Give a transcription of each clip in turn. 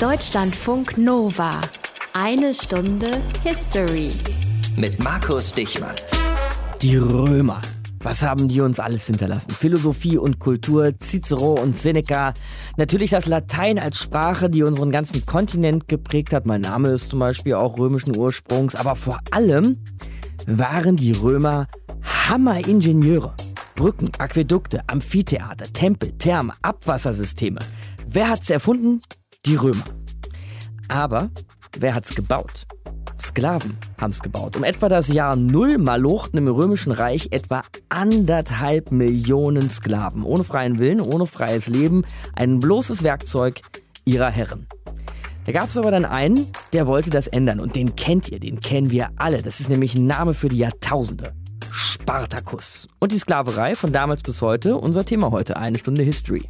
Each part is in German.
Deutschlandfunk Nova. Eine Stunde History. Mit Markus Dichmann. Die Römer. Was haben die uns alles hinterlassen? Philosophie und Kultur, Cicero und Seneca. Natürlich das Latein als Sprache, die unseren ganzen Kontinent geprägt hat. Mein Name ist zum Beispiel auch römischen Ursprungs. Aber vor allem waren die Römer Hammeringenieure. Brücken, Aquädukte, Amphitheater, Tempel, Thermen, Abwassersysteme. Wer hat's erfunden? Die Römer. Aber wer hat's gebaut? Sklaven haben's gebaut. Um etwa das Jahr Null malochten im Römischen Reich etwa anderthalb Millionen Sklaven. Ohne freien Willen, ohne freies Leben, ein bloßes Werkzeug ihrer Herren. Da gab's aber dann einen, der wollte das ändern. Und den kennt ihr, den kennen wir alle. Das ist nämlich ein Name für die Jahrtausende. Spartacus. Und die Sklaverei von damals bis heute, unser Thema heute, eine Stunde History.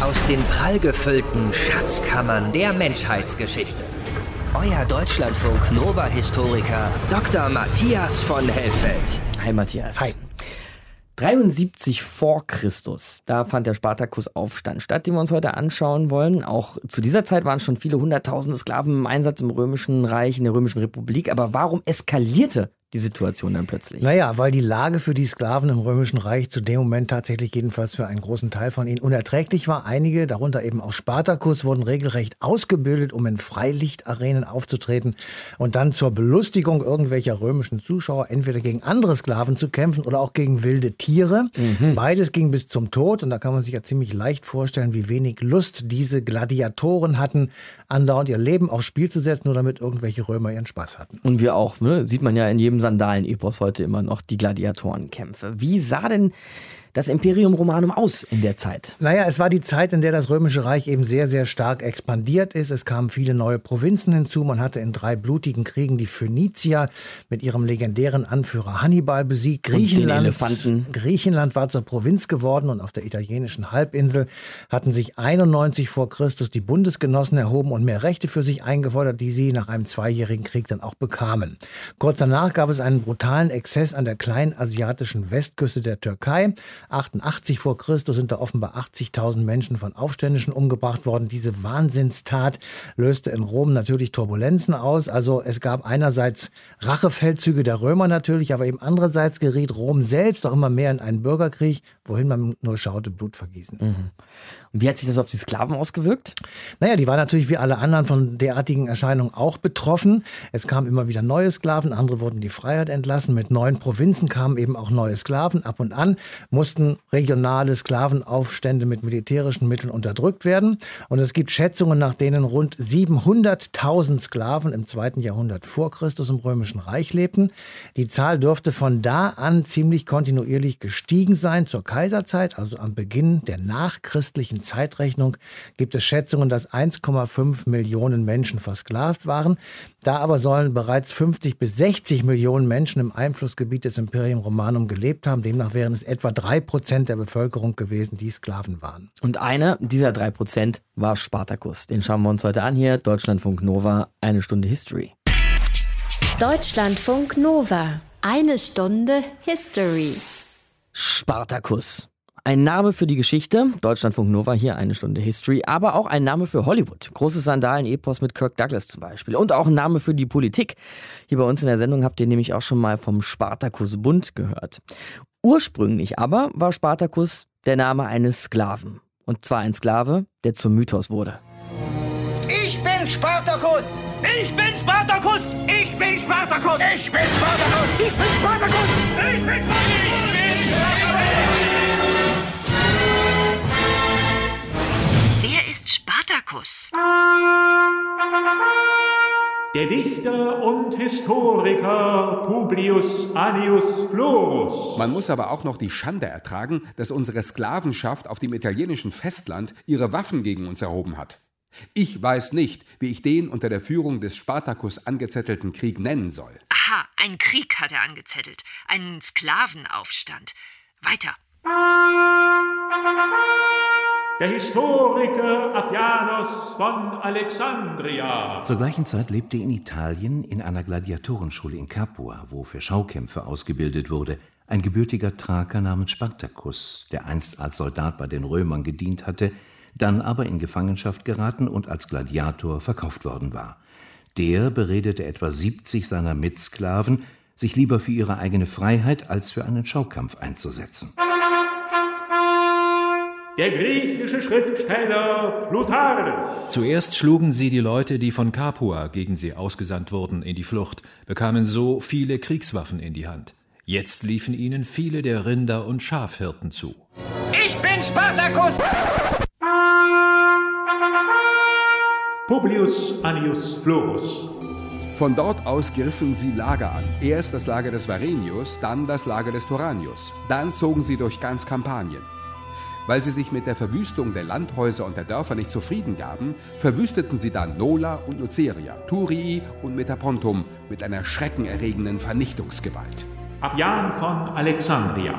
Aus den prallgefüllten Schatzkammern der Menschheitsgeschichte. Euer Deutschlandfunk Nova-Historiker Dr. Matthias von Hellfeld. Hi Matthias. Hi. 73 vor Christus, da fand der Spartakusaufstand statt, den wir uns heute anschauen wollen. Auch zu dieser Zeit waren schon viele hunderttausende Sklaven im Einsatz im Römischen Reich, in der Römischen Republik. Aber warum eskalierte die Situation dann plötzlich? Naja, weil die Lage für die Sklaven im Römischen Reich zu dem Moment tatsächlich jedenfalls für einen großen Teil von ihnen unerträglich war. Einige, darunter eben auch Spartacus, wurden regelrecht ausgebildet, um in Freilichtarenen aufzutreten und dann zur Belustigung irgendwelcher römischen Zuschauer entweder gegen andere Sklaven zu kämpfen oder auch gegen wilde Tiere. Mhm. Beides ging bis zum Tod und da kann man sich ja ziemlich leicht vorstellen, wie wenig Lust diese Gladiatoren hatten, andauernd ihr Leben aufs Spiel zu setzen, nur damit irgendwelche Römer ihren Spaß hatten. Und wir auch, ne? sieht man ja in jedem Sandalen-Epos heute immer noch die Gladiatorenkämpfe. Wie sah denn das Imperium Romanum aus in der Zeit? Naja, es war die Zeit, in der das Römische Reich eben sehr, sehr stark expandiert ist. Es kamen viele neue Provinzen hinzu. Man hatte in drei blutigen Kriegen die Phönizier mit ihrem legendären Anführer Hannibal besiegt. Griechenland, Elefanten. Griechenland war zur Provinz geworden und auf der italienischen Halbinsel hatten sich 91 vor Christus die Bundesgenossen erhoben und mehr Rechte für sich eingefordert, die sie nach einem zweijährigen Krieg dann auch bekamen. Kurz danach gab es einen brutalen Exzess an der kleinen asiatischen Westküste der Türkei. 88 vor Christus sind da offenbar 80.000 Menschen von Aufständischen umgebracht worden. Diese Wahnsinnstat löste in Rom natürlich Turbulenzen aus. Also es gab einerseits Rachefeldzüge der Römer natürlich, aber eben andererseits geriet Rom selbst auch immer mehr in einen Bürgerkrieg, wohin man nur schaute, Blut vergießen. Und wie hat sich das auf die Sklaven ausgewirkt? Naja, die waren natürlich wie alle anderen von derartigen Erscheinungen auch betroffen. Es kamen immer wieder neue Sklaven, andere wurden die Freiheit entlassen. Mit neuen Provinzen kamen eben auch neue Sklaven. Ab und an mussten regionale Sklavenaufstände mit militärischen Mitteln unterdrückt werden. Und es gibt Schätzungen, nach denen rund 700.000 Sklaven im zweiten Jahrhundert vor Christus im Römischen Reich lebten. Die Zahl dürfte von da an ziemlich kontinuierlich gestiegen sein. Zur Kaiserzeit, also am Beginn der nachchristlichen Zeitrechnung, gibt es Schätzungen, dass 1,5 Millionen Menschen versklavt waren. Da aber sollen bereits 50 bis 60 Millionen Menschen im Einflussgebiet des Imperium Romanum gelebt haben. Demnach wären es etwa drei Prozent der Bevölkerung gewesen, die Sklaven waren. Und einer dieser drei Prozent war Spartacus. Den schauen wir uns heute an hier. Deutschlandfunk Nova, eine Stunde History. Deutschlandfunk Nova. Eine Stunde History. Spartacus. Ein Name für die Geschichte, Deutschlandfunk Nova hier eine Stunde History, aber auch ein Name für Hollywood. Großes Sandalen-Epos mit Kirk Douglas zum Beispiel. Und auch ein Name für die Politik. Hier bei uns in der Sendung habt ihr nämlich auch schon mal vom Spartacus-Bund gehört. Ursprünglich aber war Spartacus der Name eines Sklaven. Und zwar ein Sklave, der zum Mythos wurde. Ich bin Spartacus! Ich bin Spartacus! Ich bin Spartacus! Ich bin Spartacus! Ich bin Spartacus! Ich bin Wer ist Der Dichter und Historiker Publius Annius Florus. Man muss aber auch noch die Schande ertragen, dass unsere Sklavenschaft auf dem italienischen Festland ihre Waffen gegen uns erhoben hat. Ich weiß nicht, wie ich den unter der Führung des Spartacus angezettelten Krieg nennen soll. Aha, ein Krieg hat er angezettelt. Einen Sklavenaufstand. Weiter. Der Historiker Appianos von Alexandria. Zur gleichen Zeit lebte in Italien in einer Gladiatorenschule in Capua, wo für Schaukämpfe ausgebildet wurde, ein gebürtiger Thraker namens Spartacus, der einst als Soldat bei den Römern gedient hatte, dann aber in Gefangenschaft geraten und als Gladiator verkauft worden war. Der beredete etwa 70 seiner Mitsklaven, sich lieber für ihre eigene Freiheit als für einen Schaukampf einzusetzen. Der griechische Schriftsteller Plutarch. Zuerst schlugen sie die Leute, die von Capua gegen sie ausgesandt wurden, in die Flucht, bekamen so viele Kriegswaffen in die Hand. Jetzt liefen ihnen viele der Rinder- und Schafhirten zu. Ich bin Spartacus! Publius Annius Florus. Von dort aus griffen sie Lager an. Erst das Lager des Varenius, dann das Lager des Toranius. Dann zogen sie durch ganz Kampanien. Weil sie sich mit der Verwüstung der Landhäuser und der Dörfer nicht zufrieden gaben, verwüsteten sie dann Nola und Nuceria, Thurii und Metapontum mit einer schreckenerregenden Vernichtungsgewalt. Appian von Alexandria.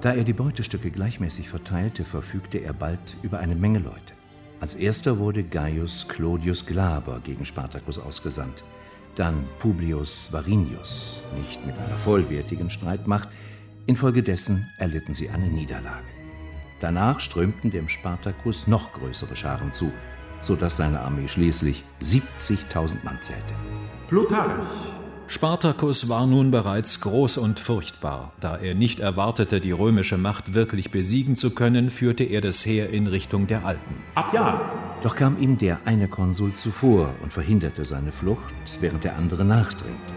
Da er die Beutestücke gleichmäßig verteilte, verfügte er bald über eine Menge Leute. Als erster wurde Gaius Clodius Glaber gegen Spartacus ausgesandt, dann Publius Varinius, nicht mit einer vollwertigen Streitmacht, infolgedessen erlitten sie eine Niederlage. Danach strömten dem Spartacus noch größere Scharen zu, so dass seine Armee schließlich 70.000 Mann zählte. Plutarch. Spartacus war nun bereits groß und furchtbar. Da er nicht erwartete, die römische Macht wirklich besiegen zu können, führte er das Heer in Richtung der Alpen. Appian. Doch kam ihm der eine Konsul zuvor und verhinderte seine Flucht, während der andere nachdrängte.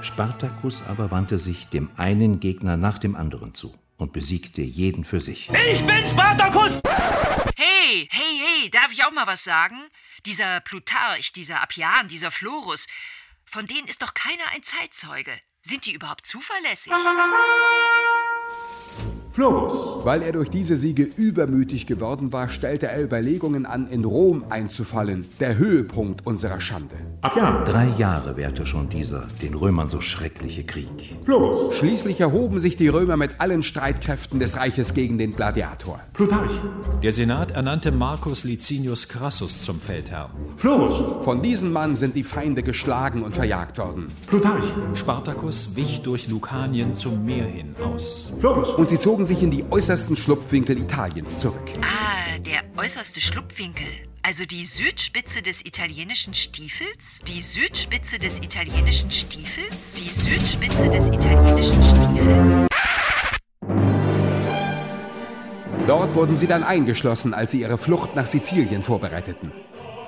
Spartacus aber wandte sich dem einen Gegner nach dem anderen zu und besiegte jeden für sich. Ich bin Spartacus! Hey, hey, hey, darf ich auch mal was sagen? Dieser Plutarch, dieser Appian, dieser Florus, von denen ist doch keiner ein Zeitzeuge. Sind die überhaupt zuverlässig? Florus. Weil er durch diese Siege übermütig geworden war, stellte er Überlegungen an, in Rom einzufallen, der Höhepunkt unserer Schande. Appian. Drei Jahre währte schon dieser den Römern so schreckliche Krieg. Florus. Schließlich erhoben sich die Römer mit allen Streitkräften des Reiches gegen den Gladiator. Plutarch. Der Senat ernannte Marcus Licinius Crassus zum Feldherrn. Florus. Von diesem Mann sind die Feinde geschlagen und verjagt worden. Plutarch. Spartacus wich durch Lucanien zum Meer hin aus. Florus. Und sie zogen sich in die äußersten Schlupfwinkel Italiens zurück. Ah, der äußerste Schlupfwinkel. Also die Südspitze des italienischen Stiefels? Die Südspitze des italienischen Stiefels? Die Südspitze des italienischen Stiefels? Dort wurden sie dann eingeschlossen, als sie ihre Flucht nach Sizilien vorbereiteten.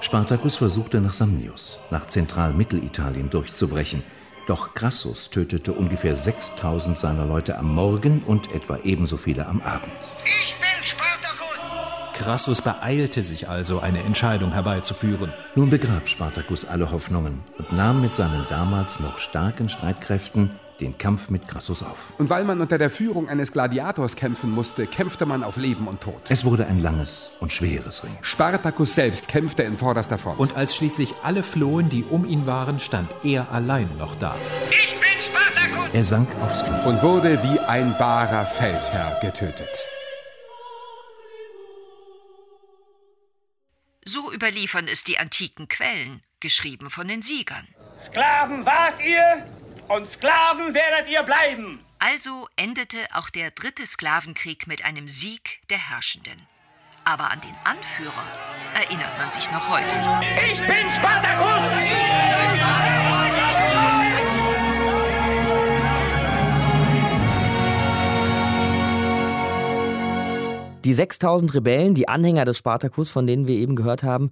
Spartacus versuchte nach Samnius, nach Zentralmittelitalien durchzubrechen. Doch Crassus tötete ungefähr 6000 seiner Leute am Morgen und etwa ebenso viele am Abend. Ich bin Spartacus! Crassus beeilte sich also, eine Entscheidung herbeizuführen. Nun begrab Spartacus alle Hoffnungen und nahm mit seinen damals noch starken Streitkräften den Kampf mit Crassus auf. Und weil man unter der Führung eines Gladiators kämpfen musste, kämpfte man auf Leben und Tod. Es wurde ein langes und schweres Ringen. Spartacus selbst kämpfte in vorderster Front. Und als schließlich alle flohen, die um ihn waren, stand er allein noch da. Ich bin Spartacus! Er sank aufs Knie. und wurde wie ein wahrer Feldherr getötet. So überliefern es die antiken Quellen, geschrieben von den Siegern. Sklaven wart ihr und Sklaven werdet ihr bleiben! Also endete auch der dritte Sklavenkrieg mit einem Sieg der Herrschenden. Aber an den Anführer erinnert man sich noch heute. Ich bin Spartacus! Die 6000 Rebellen, die Anhänger des Spartacus, von denen wir eben gehört haben,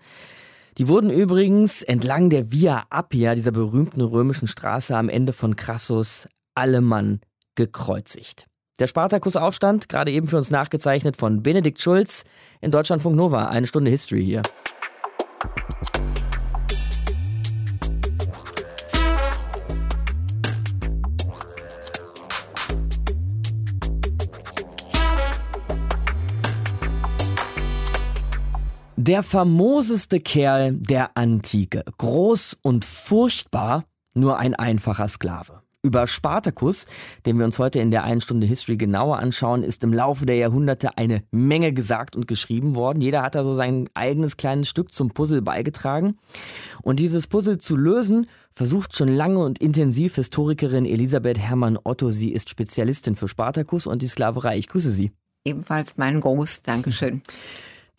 die wurden übrigens entlang der Via Appia, dieser berühmten römischen Straße am Ende von Crassus, allemann gekreuzigt. Der Spartakusaufstand, gerade eben für uns nachgezeichnet von Benedikt Schulz in Deutschlandfunk Nova. Eine Stunde History hier. Der famoseste Kerl der Antike. Groß und furchtbar, nur ein einfacher Sklave. Über Spartacus, den wir uns heute in der einen Stunde History genauer anschauen, ist im Laufe der Jahrhunderte eine Menge gesagt und geschrieben worden. Jeder hat da so sein eigenes kleines Stück zum Puzzle beigetragen. Und dieses Puzzle zu lösen, versucht schon lange und intensiv Historikerin Elisabeth Hermann Otto. Sie ist Spezialistin für Spartacus und die Sklaverei. Ich grüße Sie. Ebenfalls mein Gruß. Dankeschön.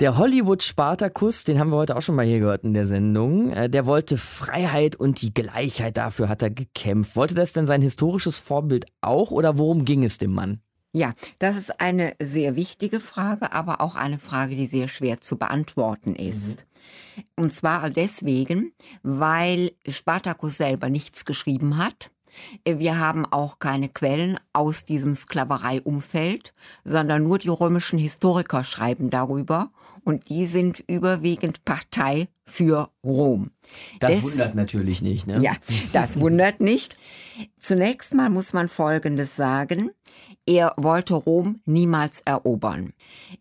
Der Hollywood-Spartakus, den haben wir heute auch schon mal hier gehört in der Sendung, äh, der wollte Freiheit und die Gleichheit, dafür hat er gekämpft. Wollte das denn sein historisches Vorbild auch oder worum ging es dem Mann? Ja, das ist eine sehr wichtige Frage, aber auch eine Frage, die sehr schwer zu beantworten ist. Mhm. Und zwar deswegen, weil Spartacus selber nichts geschrieben hat. Wir haben auch keine Quellen aus diesem Sklavereiumfeld, sondern nur die römischen Historiker schreiben darüber und die sind überwiegend Partei für Rom. Das Des, wundert natürlich nicht, ne? Ja, das wundert nicht. Zunächst mal muss man Folgendes sagen. Er wollte Rom niemals erobern.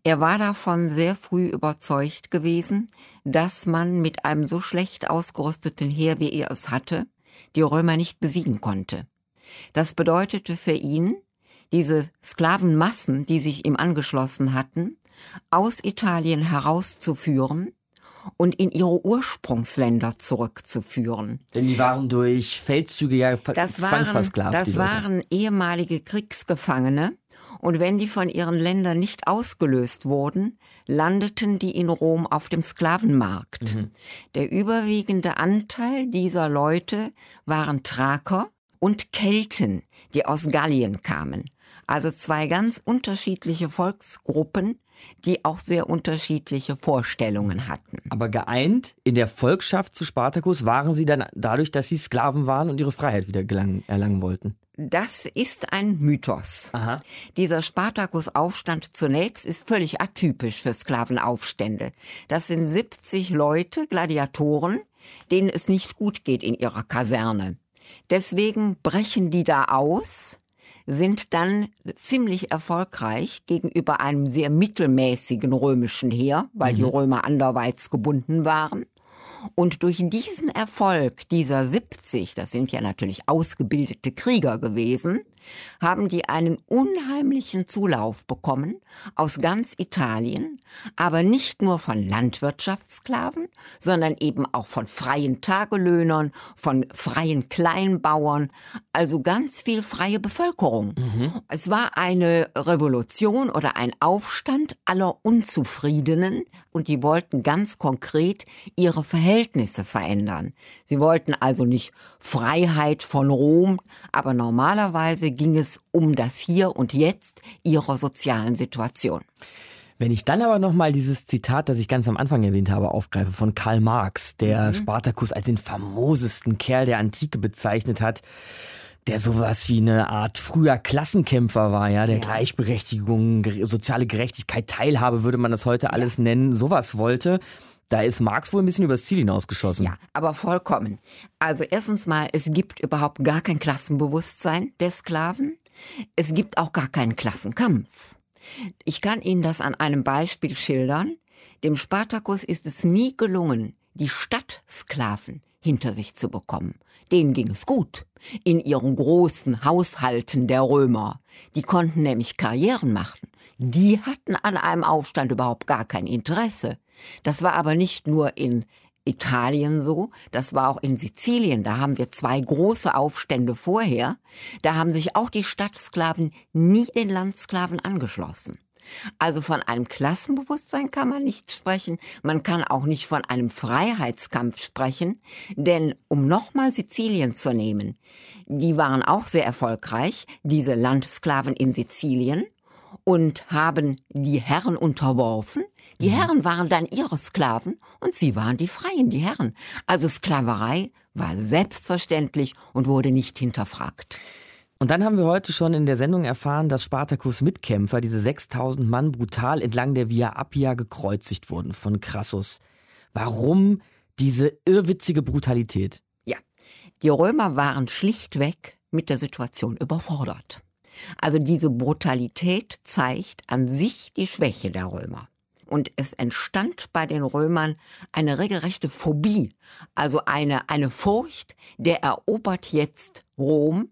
Er war davon sehr früh überzeugt gewesen, dass man mit einem so schlecht ausgerüsteten Heer, wie er es hatte, die Römer nicht besiegen konnte. Das bedeutete für ihn, diese Sklavenmassen, die sich ihm angeschlossen hatten, aus Italien herauszuführen und in ihre Ursprungsländer zurückzuführen. Denn die waren durch Feldzüge ja das zwangsversklavt. Waren, das waren ehemalige Kriegsgefangene und wenn die von ihren Ländern nicht ausgelöst wurden, landeten die in Rom auf dem Sklavenmarkt. Mhm. Der überwiegende Anteil dieser Leute waren Thraker und Kelten, die aus Gallien kamen. Also zwei ganz unterschiedliche Volksgruppen, die auch sehr unterschiedliche Vorstellungen hatten. Aber geeint in der Volkschaft zu Spartacus waren sie dann dadurch, dass sie Sklaven waren und ihre Freiheit wieder gelangen, erlangen wollten. Das ist ein Mythos. Aha. Dieser Spartacus-Aufstand zunächst ist völlig atypisch für Sklavenaufstände. Das sind 70 Leute, Gladiatoren, denen es nicht gut geht in ihrer Kaserne. Deswegen brechen die da aus sind dann ziemlich erfolgreich gegenüber einem sehr mittelmäßigen römischen Heer, weil mhm. die Römer anderweitig gebunden waren. Und durch diesen Erfolg dieser 70, das sind ja natürlich ausgebildete Krieger gewesen, haben die einen unheimlichen Zulauf bekommen aus ganz Italien, aber nicht nur von Landwirtschaftssklaven, sondern eben auch von freien Tagelöhnern, von freien Kleinbauern, also ganz viel freie Bevölkerung. Mhm. Es war eine Revolution oder ein Aufstand aller Unzufriedenen und die wollten ganz konkret ihre Verhältnisse verändern. Sie wollten also nicht Freiheit von Rom, aber normalerweise ging es um das Hier und Jetzt ihrer sozialen Situation. Wenn ich dann aber nochmal dieses Zitat, das ich ganz am Anfang erwähnt habe, aufgreife von Karl Marx, der mhm. Spartacus als den famosesten Kerl der Antike bezeichnet hat, der sowas wie eine Art früher Klassenkämpfer war, ja, der ja. Gleichberechtigung, soziale Gerechtigkeit, Teilhabe würde man das heute alles nennen, sowas wollte. Da ist Marx wohl ein bisschen übers Ziel hinausgeschossen. Ja, aber vollkommen. Also erstens mal, es gibt überhaupt gar kein Klassenbewusstsein der Sklaven. Es gibt auch gar keinen Klassenkampf. Ich kann Ihnen das an einem Beispiel schildern. Dem Spartacus ist es nie gelungen, die Stadtsklaven hinter sich zu bekommen. Denen ging es gut in ihren großen Haushalten der Römer. Die konnten nämlich Karrieren machen. Die hatten an einem Aufstand überhaupt gar kein Interesse. Das war aber nicht nur in Italien so, das war auch in Sizilien, da haben wir zwei große Aufstände vorher, da haben sich auch die Stadtsklaven nie den Landsklaven angeschlossen. Also von einem Klassenbewusstsein kann man nicht sprechen, man kann auch nicht von einem Freiheitskampf sprechen, denn um nochmal Sizilien zu nehmen, die waren auch sehr erfolgreich, diese Landsklaven in Sizilien, und haben die Herren unterworfen, die mhm. Herren waren dann ihre Sklaven und sie waren die Freien, die Herren. Also Sklaverei war selbstverständlich und wurde nicht hinterfragt. Und dann haben wir heute schon in der Sendung erfahren, dass Spartacus Mitkämpfer, diese 6000 Mann, brutal entlang der Via Appia gekreuzigt wurden von Crassus. Warum diese irrwitzige Brutalität? Ja, die Römer waren schlichtweg mit der Situation überfordert. Also diese Brutalität zeigt an sich die Schwäche der Römer. Und es entstand bei den Römern eine regelrechte Phobie, also eine, eine Furcht, der erobert jetzt Rom.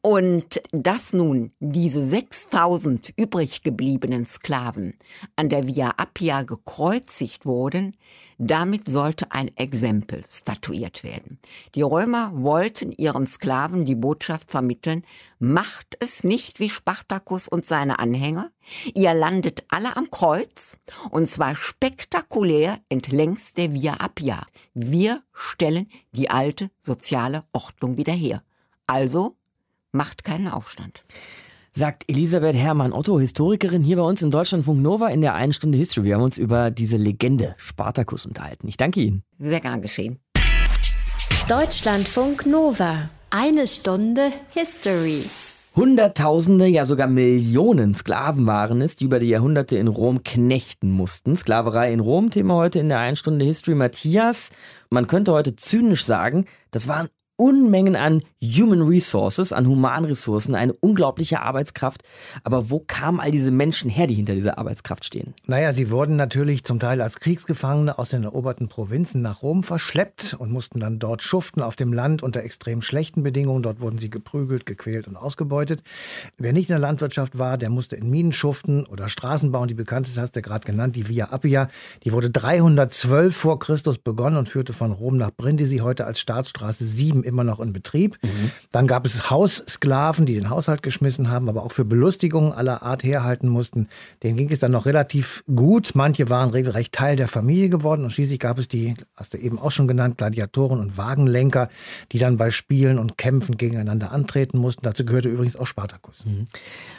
Und dass nun diese 6000 übrig gebliebenen Sklaven an der Via Appia gekreuzigt wurden, damit sollte ein Exempel statuiert werden. Die Römer wollten ihren Sklaven die Botschaft vermitteln, macht es nicht wie Spartacus und seine Anhänger, ihr landet alle am Kreuz, und zwar spektakulär entlängs der Via Appia. Wir stellen die alte soziale Ordnung wieder her. Also macht keinen Aufstand. Sagt Elisabeth Hermann-Otto, Historikerin hier bei uns in Deutschlandfunk Nova in der einen Stunde History. Wir haben uns über diese Legende Spartacus unterhalten. Ich danke Ihnen. Sehr gern geschehen. Deutschlandfunk Nova. Eine Stunde History. Hunderttausende, ja sogar Millionen Sklaven waren es, die über die Jahrhunderte in Rom knechten mussten. Sklaverei in Rom, Thema heute in der einen Stunde History. Matthias, man könnte heute zynisch sagen, das waren Unmengen an Human Resources, an Humanressourcen, eine unglaubliche Arbeitskraft. Aber wo kamen all diese Menschen her, die hinter dieser Arbeitskraft stehen? Naja, sie wurden natürlich zum Teil als Kriegsgefangene aus den eroberten Provinzen nach Rom verschleppt und mussten dann dort schuften auf dem Land unter extrem schlechten Bedingungen. Dort wurden sie geprügelt, gequält und ausgebeutet. Wer nicht in der Landwirtschaft war, der musste in Minen schuften oder Straßen bauen. Die bekannteste hast du gerade genannt, die Via Appia. Die wurde 312 vor Christus begonnen und führte von Rom nach Brindisi, heute als Staatsstraße 7 immer noch in Betrieb. Mhm. Dann gab es Haussklaven, die den Haushalt geschmissen haben, aber auch für Belustigungen aller Art herhalten mussten. Denen ging es dann noch relativ gut. Manche waren regelrecht Teil der Familie geworden und schließlich gab es die, hast du eben auch schon genannt, Gladiatoren und Wagenlenker, die dann bei Spielen und Kämpfen gegeneinander antreten mussten. Dazu gehörte übrigens auch Spartacus. Mhm.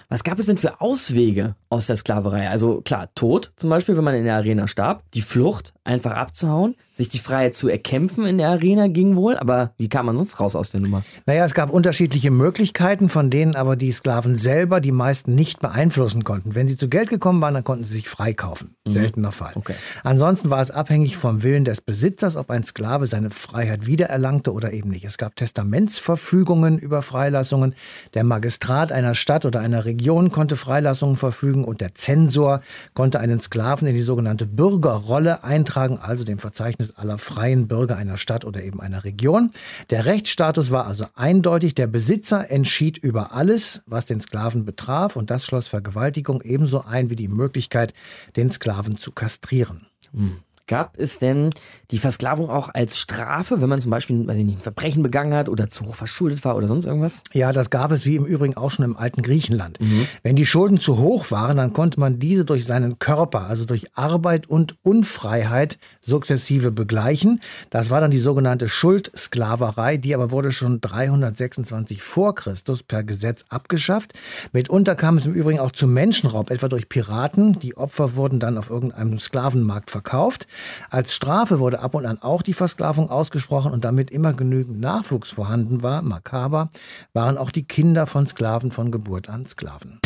Was gab es denn für Auswege aus der Sklaverei? Also klar, Tod zum Beispiel, wenn man in der Arena starb, die Flucht, einfach abzuhauen, sich die Freiheit zu erkämpfen in der Arena ging wohl, aber wie kam man sonst raus aus der Nummer? Naja, es gab unterschiedliche Möglichkeiten, von denen aber die Sklaven selber die meisten nicht beeinflussen konnten. Wenn sie zu Geld gekommen waren, dann konnten sie sich freikaufen. Mhm. Seltener Fall. Okay. Ansonsten war es abhängig vom Willen des Besitzers, ob ein Sklave seine Freiheit wiedererlangte oder eben nicht. Es gab Testamentsverfügungen über Freilassungen. Der Magistrat einer Stadt oder einer Region konnte Freilassungen verfügen und der Zensor konnte einen Sklaven in die sogenannte Bürgerrolle eintragen, also dem Verzeichnis aller freien Bürger einer Stadt oder eben einer Region. Der Rechtsstatus war also eindeutig. Der Besitzer entschied über alles, was den Sklaven betraf und das schloss Vergewaltigung ebenso ein wie die Möglichkeit, den Sklaven zu kastrieren. Hm. Gab es denn die Versklavung auch als Strafe, wenn man zum Beispiel weiß ich nicht, ein Verbrechen begangen hat oder zu hoch verschuldet war oder sonst irgendwas? Ja, das gab es wie im Übrigen auch schon im alten Griechenland. Mhm. Wenn die Schulden zu hoch waren, dann konnte man diese durch seinen Körper, also durch Arbeit und Unfreiheit sukzessive begleichen. Das war dann die sogenannte Schuldsklaverei, die aber wurde schon 326 vor Christus per Gesetz abgeschafft. Mitunter kam es im Übrigen auch zu Menschenraub, etwa durch Piraten. Die Opfer wurden dann auf irgendeinem Sklavenmarkt verkauft. Als Strafe wurde ab und an auch die Versklavung ausgesprochen und damit immer genügend Nachwuchs vorhanden war, makaber, waren auch die Kinder von Sklaven von Geburt an Sklaven.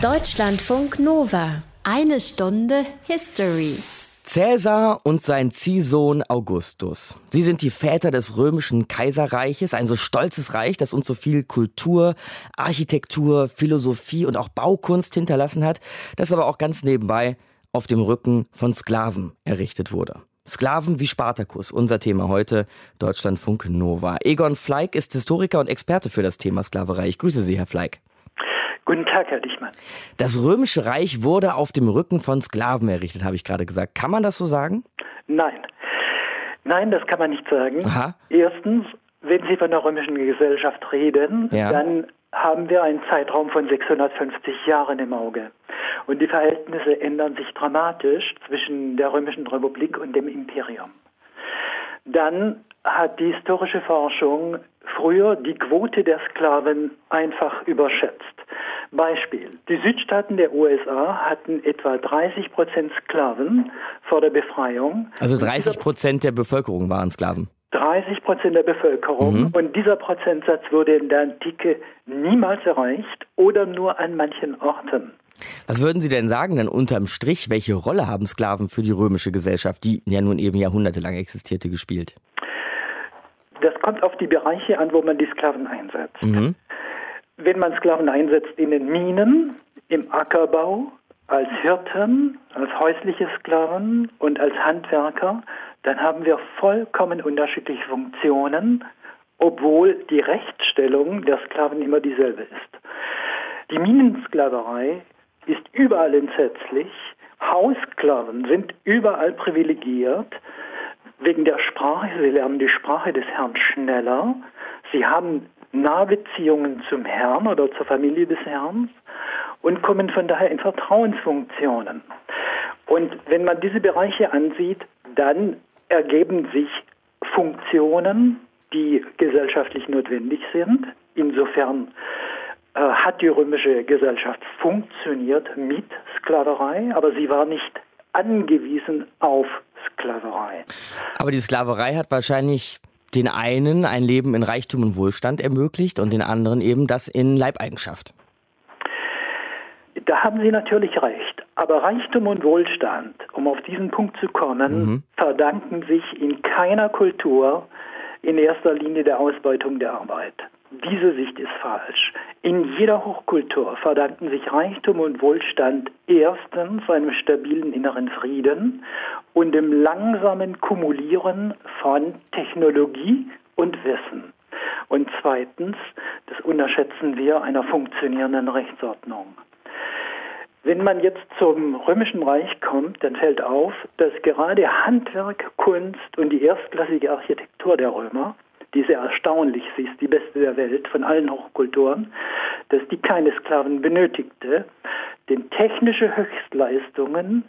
Deutschlandfunk Nova. Eine Stunde History. Cäsar und sein Ziehsohn Augustus. Sie sind die Väter des römischen Kaiserreiches, ein so stolzes Reich, das uns so viel Kultur, Architektur, Philosophie und auch Baukunst hinterlassen hat, das aber auch ganz nebenbei auf dem Rücken von Sklaven errichtet wurde. Sklaven wie Spartacus, unser Thema heute, Deutschlandfunk Nova. Egon Fleig ist Historiker und Experte für das Thema Sklaverei. Ich grüße Sie, Herr Fleig. Guten Tag, Herr Dichmann. Das römische Reich wurde auf dem Rücken von Sklaven errichtet, habe ich gerade gesagt. Kann man das so sagen? Nein. Nein, das kann man nicht sagen. Aha. Erstens, wenn Sie von der römischen Gesellschaft reden, ja. dann haben wir einen Zeitraum von 650 Jahren im Auge. Und die Verhältnisse ändern sich dramatisch zwischen der Römischen Republik und dem Imperium. Dann hat die historische Forschung früher die Quote der Sklaven einfach überschätzt. Beispiel. Die Südstaaten der USA hatten etwa 30 Prozent Sklaven vor der Befreiung. Also 30 Prozent der Bevölkerung waren Sklaven. 30 Prozent der Bevölkerung. Mhm. Und dieser Prozentsatz wurde in der Antike niemals erreicht oder nur an manchen Orten. Was würden Sie denn sagen, denn unterm Strich, welche Rolle haben Sklaven für die römische Gesellschaft, die ja nun eben jahrhundertelang existierte, gespielt? Das kommt auf die Bereiche an, wo man die Sklaven einsetzt. Mhm. Wenn man Sklaven einsetzt in den Minen, im Ackerbau, als Hirten, als häusliche Sklaven und als Handwerker, dann haben wir vollkommen unterschiedliche Funktionen obwohl die Rechtsstellung der Sklaven immer dieselbe ist. Die Minensklaverei ist überall entsetzlich, Haussklaven sind überall privilegiert, wegen der Sprache, sie lernen die Sprache des Herrn schneller, sie haben Nahbeziehungen zum Herrn oder zur Familie des Herrn und kommen von daher in Vertrauensfunktionen. Und wenn man diese Bereiche ansieht, dann ergeben sich Funktionen, die gesellschaftlich notwendig sind. Insofern äh, hat die römische Gesellschaft funktioniert mit Sklaverei, aber sie war nicht angewiesen auf Sklaverei. Aber die Sklaverei hat wahrscheinlich den einen ein Leben in Reichtum und Wohlstand ermöglicht und den anderen eben das in Leibeigenschaft. Da haben Sie natürlich recht. Aber Reichtum und Wohlstand, um auf diesen Punkt zu kommen, mhm. verdanken sich in keiner Kultur in erster Linie der Ausbeutung der Arbeit. Diese Sicht ist falsch. In jeder Hochkultur verdanken sich Reichtum und Wohlstand erstens einem stabilen inneren Frieden und dem langsamen Kumulieren von Technologie und Wissen. Und zweitens, das unterschätzen wir, einer funktionierenden Rechtsordnung. Wenn man jetzt zum Römischen Reich kommt, dann fällt auf, dass gerade Handwerk, Kunst und die erstklassige Architektur der Römer die sehr erstaunlich, sie ist die beste der Welt von allen Hochkulturen, dass die keine Sklaven benötigte. Denn technische Höchstleistungen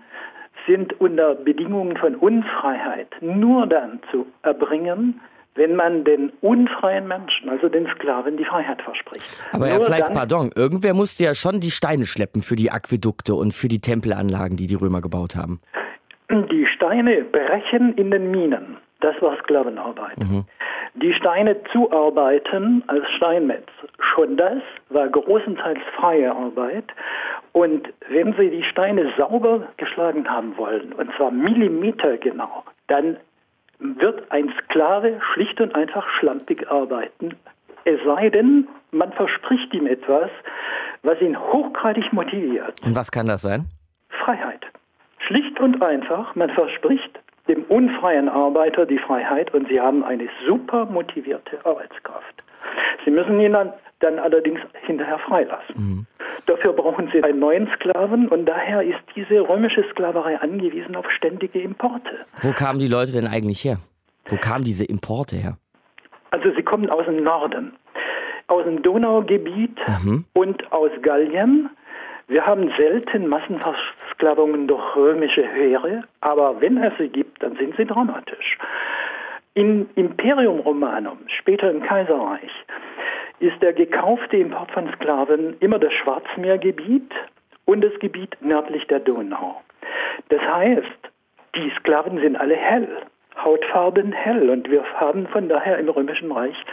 sind unter Bedingungen von Unfreiheit nur dann zu erbringen, wenn man den unfreien Menschen, also den Sklaven, die Freiheit verspricht. Aber Herr Fleck, pardon, irgendwer musste ja schon die Steine schleppen für die Aquädukte und für die Tempelanlagen, die die Römer gebaut haben. Die Steine brechen in den Minen. Das war Sklavenarbeit. Mhm. Die Steine zuarbeiten als Steinmetz, schon das war großenteils freie Arbeit. Und wenn Sie die Steine sauber geschlagen haben wollen, und zwar millimetergenau, dann wird ein Sklave schlicht und einfach schlampig arbeiten. Es sei denn, man verspricht ihm etwas, was ihn hochgradig motiviert. Und was kann das sein? Freiheit. Schlicht und einfach, man verspricht dem unfreien Arbeiter die Freiheit und sie haben eine super motivierte Arbeitskraft. Sie müssen ihn dann, dann allerdings hinterher freilassen. Mhm. Dafür brauchen sie einen neuen Sklaven und daher ist diese römische Sklaverei angewiesen auf ständige Importe. Wo kamen die Leute denn eigentlich her? Wo kamen diese Importe her? Also sie kommen aus dem Norden, aus dem Donaugebiet mhm. und aus Gallien. Wir haben selten Massenversklavungen durch römische Heere, aber wenn es sie gibt, dann sind sie dramatisch. Im Imperium Romanum, später im Kaiserreich, ist der gekaufte Import von Sklaven immer das Schwarzmeergebiet und das Gebiet nördlich der Donau. Das heißt, die Sklaven sind alle hell, Hautfarben hell und wir haben von daher im Römischen Reich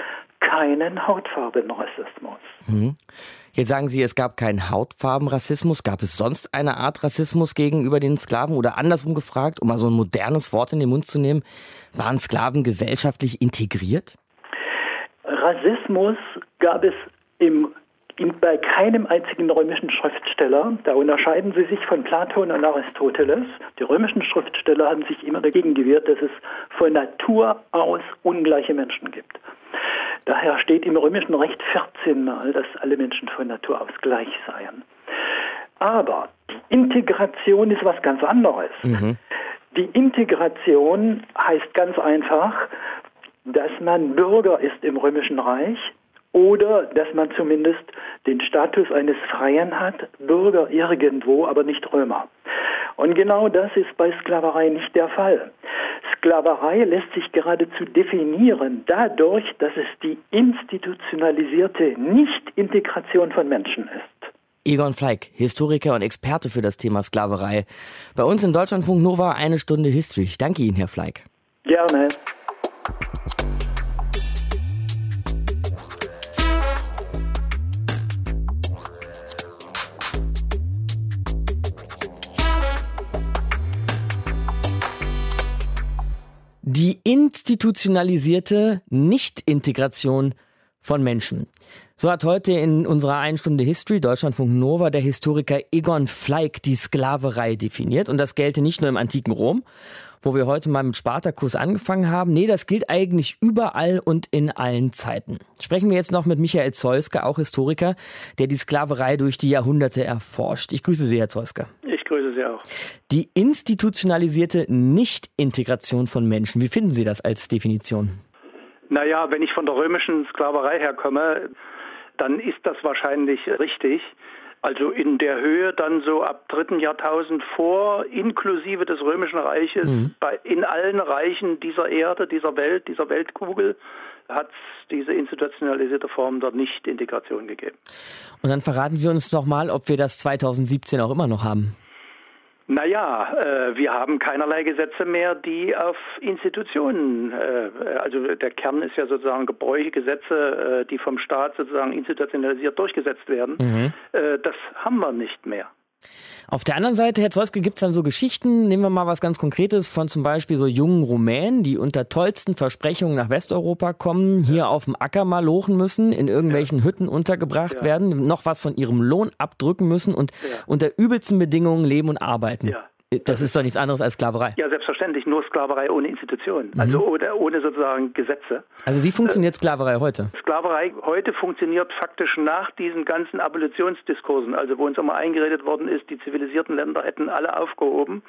keinen Hautfarbenrassismus. Mhm. Jetzt sagen Sie, es gab keinen Hautfarbenrassismus. Gab es sonst eine Art Rassismus gegenüber den Sklaven? Oder andersrum gefragt, um mal so ein modernes Wort in den Mund zu nehmen, waren Sklaven gesellschaftlich integriert? Rassismus gab es im, bei keinem einzigen römischen Schriftsteller. Da unterscheiden sie sich von Platon und Aristoteles. Die römischen Schriftsteller haben sich immer dagegen gewehrt, dass es von Natur aus ungleiche Menschen gibt. Daher steht im römischen Recht 14 Mal, dass alle Menschen von Natur aus gleich seien. Aber die Integration ist was ganz anderes. Mhm. Die Integration heißt ganz einfach, dass man Bürger ist im römischen Reich oder dass man zumindest den Status eines Freien hat, Bürger irgendwo, aber nicht Römer. Und genau das ist bei Sklaverei nicht der Fall. Sklaverei lässt sich geradezu definieren dadurch, dass es die institutionalisierte Nicht-Integration von Menschen ist. Egon Fleig, Historiker und Experte für das Thema Sklaverei. Bei uns in Deutschlandfunk Nova eine Stunde History. Ich danke Ihnen, Herr Fleig. Gerne. Die institutionalisierte Nicht-Integration von Menschen. So hat heute in unserer einen Stunde History Deutschlandfunk Nova der Historiker Egon Fleig die Sklaverei definiert und das gelte nicht nur im antiken Rom wo wir heute mal mit Spartakus angefangen haben. Nee, das gilt eigentlich überall und in allen Zeiten. Sprechen wir jetzt noch mit Michael Zeuske, auch Historiker, der die Sklaverei durch die Jahrhunderte erforscht. Ich grüße Sie, Herr Zeuske. Grüße Sie auch. Die institutionalisierte Nicht-Integration von Menschen, wie finden Sie das als Definition? Naja, wenn ich von der römischen Sklaverei herkomme, dann ist das wahrscheinlich richtig. Also in der Höhe dann so ab dritten Jahrtausend vor, inklusive des Römischen Reiches, mhm. bei, in allen Reichen dieser Erde, dieser Welt, dieser Weltkugel, hat es diese institutionalisierte Form der Nicht-Integration gegeben. Und dann verraten Sie uns noch mal, ob wir das 2017 auch immer noch haben. Naja, äh, wir haben keinerlei Gesetze mehr, die auf Institutionen, äh, also der Kern ist ja sozusagen Gebräuche, Gesetze, äh, die vom Staat sozusagen institutionalisiert durchgesetzt werden. Mhm. Äh, das haben wir nicht mehr. Auf der anderen Seite, Herr Zeuske, gibt es dann so Geschichten, nehmen wir mal was ganz Konkretes von zum Beispiel so jungen Rumänen, die unter tollsten Versprechungen nach Westeuropa kommen, hier ja. auf dem Acker mal lochen müssen, in irgendwelchen ja. Hütten untergebracht ja. werden, noch was von ihrem Lohn abdrücken müssen und unter übelsten Bedingungen leben und arbeiten. Das ist doch nichts anderes als Sklaverei. Ja, selbstverständlich. Nur Sklaverei ohne Institutionen. Mhm. Also ohne, ohne, sozusagen Gesetze. Also wie funktioniert äh, Sklaverei heute? Sklaverei heute funktioniert faktisch nach diesen ganzen Abolitionsdiskursen. Also wo uns immer eingeredet worden ist, die zivilisierten Länder hätten alle aufgehoben.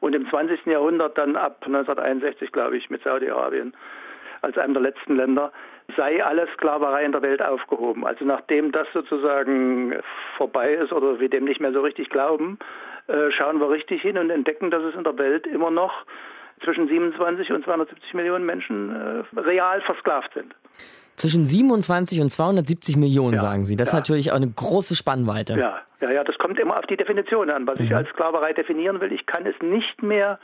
Und im 20. Jahrhundert dann ab 1961, glaube ich, mit Saudi-Arabien als einem der letzten Länder, sei alle Sklaverei in der Welt aufgehoben. Also nachdem das sozusagen vorbei ist oder wir dem nicht mehr so richtig glauben, äh, schauen wir richtig hin und entdecken, dass es in der Welt immer noch zwischen 27 und 270 Millionen Menschen äh, real versklavt sind. Zwischen 27 und 270 Millionen, ja, sagen Sie. Das ja. ist natürlich auch eine große Spannweite. Ja, ja, ja, das kommt immer auf die Definition an. Was mhm. ich als Sklaverei definieren will, ich kann es nicht mehr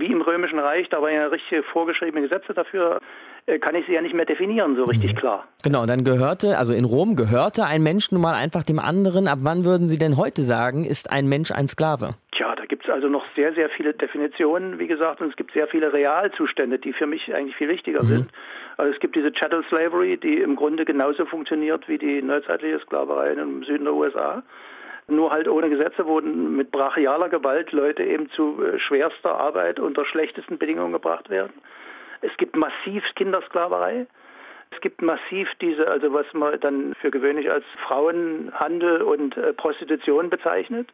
wie im Römischen Reich, da waren ja richtige vorgeschriebene Gesetze dafür, äh, kann ich sie ja nicht mehr definieren, so richtig mhm. klar. Genau, dann gehörte, also in Rom gehörte ein Mensch nun mal einfach dem anderen. Ab wann würden Sie denn heute sagen, ist ein Mensch ein Sklave? Tja, da gibt es also noch sehr, sehr viele Definitionen, wie gesagt, und es gibt sehr viele Realzustände, die für mich eigentlich viel wichtiger mhm. sind. Also es gibt diese Chattel Slavery, die im Grunde genauso funktioniert wie die neuzeitliche Sklaverei im Süden der USA nur halt ohne Gesetze wurden mit brachialer Gewalt Leute eben zu äh, schwerster Arbeit unter schlechtesten Bedingungen gebracht werden. Es gibt massiv Kindersklaverei. Es gibt massiv diese, also was man dann für gewöhnlich als Frauenhandel und äh, Prostitution bezeichnet,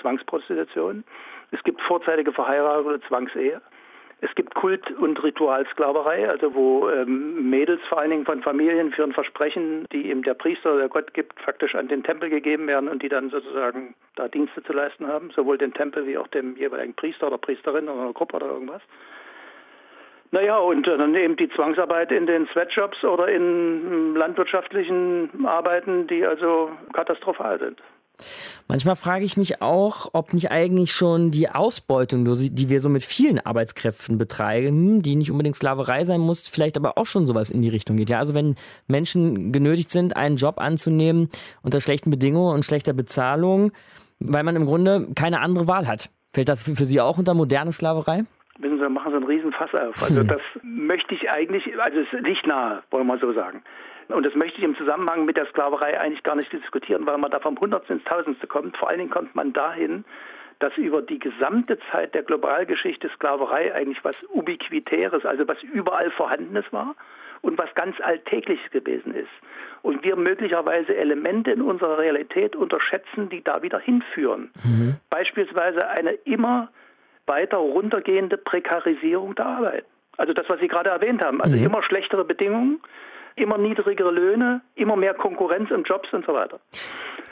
Zwangsprostitution. Es gibt vorzeitige Verheiratung oder Zwangsehe. Es gibt Kult- und Ritualsklaverei, also wo ähm, Mädels vor allen Dingen von Familien für ein Versprechen, die ihm der Priester oder der Gott gibt, faktisch an den Tempel gegeben werden und die dann sozusagen da Dienste zu leisten haben, sowohl dem Tempel wie auch dem jeweiligen Priester oder Priesterin oder einer Gruppe oder irgendwas. Naja, und dann eben die Zwangsarbeit in den Sweatshops oder in landwirtschaftlichen Arbeiten, die also katastrophal sind. Manchmal frage ich mich auch, ob nicht eigentlich schon die Ausbeutung, die wir so mit vielen Arbeitskräften betreiben, die nicht unbedingt Sklaverei sein muss, vielleicht aber auch schon sowas in die Richtung geht. Ja, also wenn Menschen genötigt sind, einen Job anzunehmen unter schlechten Bedingungen und schlechter Bezahlung, weil man im Grunde keine andere Wahl hat. Fällt das für Sie auch unter moderne Sklaverei? Wissen Sie, machen Sie einen Riesen-Fass auf. Also das möchte ich eigentlich, also es liegt nahe, wollen wir mal so sagen. Und das möchte ich im Zusammenhang mit der Sklaverei eigentlich gar nicht diskutieren, weil man da vom Hundertsten ins Tausendste kommt. Vor allen Dingen kommt man dahin, dass über die gesamte Zeit der Globalgeschichte Sklaverei eigentlich was Ubiquitäres, also was überall Vorhandenes war und was ganz Alltägliches gewesen ist. Und wir möglicherweise Elemente in unserer Realität unterschätzen, die da wieder hinführen. Mhm. Beispielsweise eine immer weiter runtergehende Prekarisierung der Arbeit. Also das, was Sie gerade erwähnt haben. Also mhm. immer schlechtere Bedingungen, immer niedrigere Löhne, immer mehr Konkurrenz im Jobs und so weiter.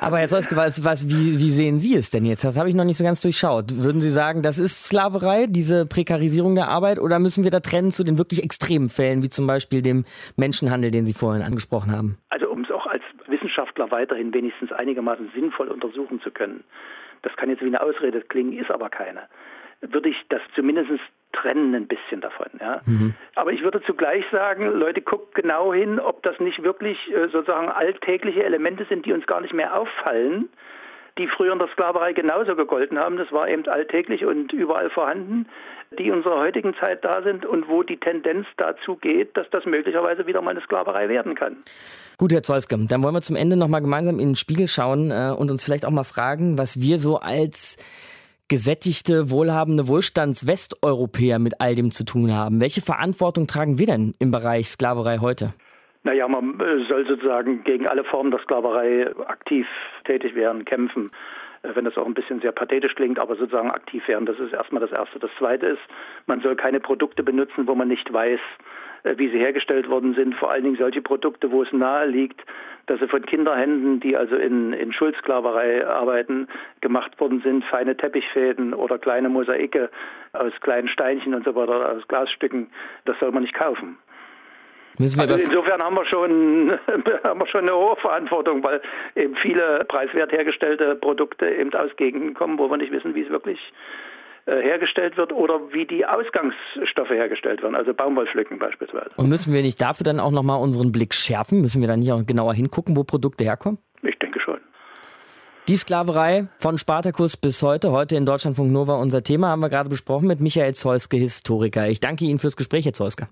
Aber Herr Zeuske, was, was, wie, wie sehen Sie es denn jetzt? Das habe ich noch nicht so ganz durchschaut. Würden Sie sagen, das ist Sklaverei, diese Prekarisierung der Arbeit, oder müssen wir da trennen zu den wirklich extremen Fällen, wie zum Beispiel dem Menschenhandel, den Sie vorhin angesprochen haben? Also um es auch als Wissenschaftler weiterhin wenigstens einigermaßen sinnvoll untersuchen zu können, das kann jetzt wie eine Ausrede klingen, ist aber keine, würde ich das zumindest trennen ein bisschen davon. Ja. Mhm. Aber ich würde zugleich sagen, Leute, guckt genau hin, ob das nicht wirklich äh, sozusagen alltägliche Elemente sind, die uns gar nicht mehr auffallen, die früher in der Sklaverei genauso gegolten haben. Das war eben alltäglich und überall vorhanden, die in unserer heutigen Zeit da sind und wo die Tendenz dazu geht, dass das möglicherweise wieder mal eine Sklaverei werden kann. Gut, Herr Zolske, dann wollen wir zum Ende nochmal gemeinsam in den Spiegel schauen äh, und uns vielleicht auch mal fragen, was wir so als gesättigte, wohlhabende Wohlstands-Westeuropäer mit all dem zu tun haben. Welche Verantwortung tragen wir denn im Bereich Sklaverei heute? Naja, man äh, soll sozusagen gegen alle Formen der Sklaverei aktiv tätig werden, kämpfen. Äh, wenn das auch ein bisschen sehr pathetisch klingt, aber sozusagen aktiv werden. Das ist erstmal das Erste. Das Zweite ist, man soll keine Produkte benutzen, wo man nicht weiß, wie sie hergestellt worden sind. Vor allen Dingen solche Produkte, wo es nahe liegt, dass sie von Kinderhänden, die also in, in Schuldsklaverei arbeiten, gemacht worden sind, feine Teppichfäden oder kleine Mosaike aus kleinen Steinchen und so weiter, aus Glasstücken. Das soll man nicht kaufen. Also insofern haben wir, schon, haben wir schon eine hohe Verantwortung, weil eben viele preiswert hergestellte Produkte eben aus Gegenden kommen, wo wir nicht wissen, wie es wirklich äh, hergestellt wird oder wie die Ausgangsstoffe hergestellt werden, also Baumwollpflücken beispielsweise. Und müssen wir nicht dafür dann auch nochmal unseren Blick schärfen? Müssen wir dann nicht auch genauer hingucken, wo Produkte herkommen? Ich denke schon. Die Sklaverei von Spartacus bis heute, heute in Deutschlandfunk Nova unser Thema, haben wir gerade besprochen mit Michael Zeuske, Historiker. Ich danke Ihnen fürs Gespräch, Herr Zeuske.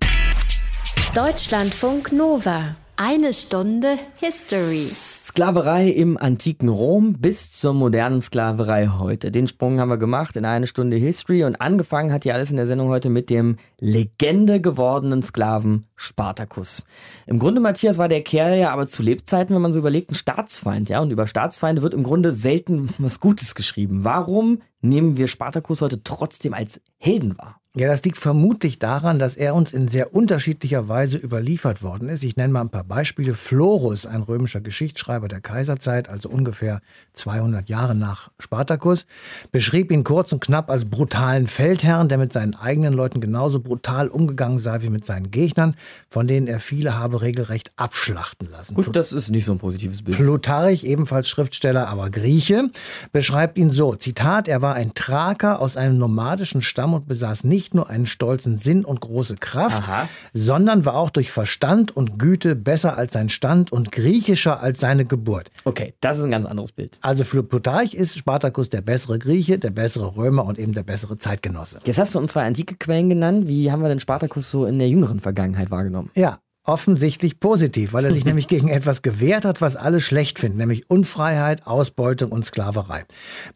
Deutschlandfunk Nova. Eine Stunde History. Sklaverei im antiken Rom bis zur modernen Sklaverei heute. Den Sprung haben wir gemacht in eine Stunde History und angefangen hat hier alles in der Sendung heute mit dem Legende gewordenen Sklaven Spartacus. Im Grunde, Matthias, war der Kerl ja aber zu Lebzeiten, wenn man so überlegt, ein Staatsfeind, ja. Und über Staatsfeinde wird im Grunde selten was Gutes geschrieben. Warum nehmen wir Spartacus heute trotzdem als Helden wahr? Ja, das liegt vermutlich daran, dass er uns in sehr unterschiedlicher Weise überliefert worden ist. Ich nenne mal ein paar Beispiele. Florus, ein römischer Geschichtsschreiber der Kaiserzeit, also ungefähr 200 Jahre nach Spartacus, beschrieb ihn kurz und knapp als brutalen Feldherrn, der mit seinen eigenen Leuten genauso brutal umgegangen sei wie mit seinen Gegnern, von denen er viele habe regelrecht abschlachten lassen. Gut, das ist nicht so ein positives Bild. Plutarch, ebenfalls Schriftsteller, aber Grieche, beschreibt ihn so, Zitat, er war ein Thraker aus einem nomadischen Stamm und besaß nicht nicht nur einen stolzen Sinn und große Kraft, Aha. sondern war auch durch Verstand und Güte besser als sein Stand und griechischer als seine Geburt. Okay, das ist ein ganz anderes Bild. Also für Plutarch ist Spartacus der bessere Grieche, der bessere Römer und eben der bessere Zeitgenosse. Jetzt hast du uns zwei antike Quellen genannt. Wie haben wir denn Spartacus so in der jüngeren Vergangenheit wahrgenommen? Ja, offensichtlich positiv, weil er sich nämlich gegen etwas gewehrt hat, was alle schlecht finden, nämlich Unfreiheit, Ausbeutung und Sklaverei.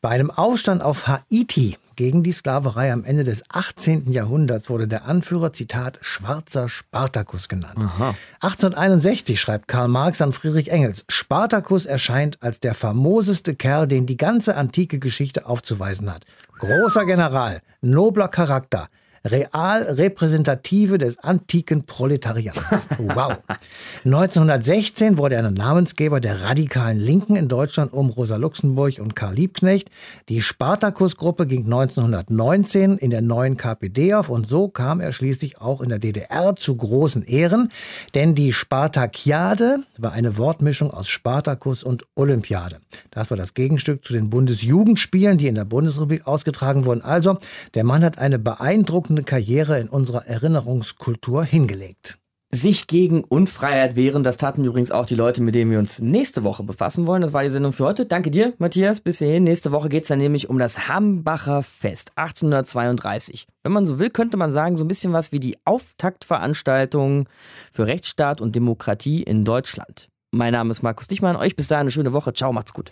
Bei einem Aufstand auf Haiti gegen die Sklaverei am Ende des 18. Jahrhunderts wurde der Anführer, Zitat, schwarzer Spartacus genannt. Aha. 1861 schreibt Karl Marx an Friedrich Engels, Spartacus erscheint als der famoseste Kerl, den die ganze antike Geschichte aufzuweisen hat. Großer General, nobler Charakter, real repräsentative des antiken Proletariats. Wow. 1916 wurde er Namensgeber der radikalen Linken in Deutschland um Rosa Luxemburg und Karl Liebknecht. Die Spartakus-Gruppe ging 1919 in der neuen KPD auf und so kam er schließlich auch in der DDR zu großen Ehren, denn die Spartakiade war eine Wortmischung aus Spartakus und Olympiade. Das war das Gegenstück zu den Bundesjugendspielen, die in der Bundesrepublik ausgetragen wurden. Also, der Mann hat eine beeindruckende beeindruckende Karriere in unserer Erinnerungskultur hingelegt. Sich gegen Unfreiheit wehren, das taten übrigens auch die Leute, mit denen wir uns nächste Woche befassen wollen. Das war die Sendung für heute. Danke dir, Matthias, bis hierhin. Nächste Woche geht es dann nämlich um das Hambacher Fest 1832. Wenn man so will, könnte man sagen, so ein bisschen was wie die Auftaktveranstaltung für Rechtsstaat und Demokratie in Deutschland. Mein Name ist Markus Dichmann. Euch bis dahin eine schöne Woche. Ciao, macht's gut.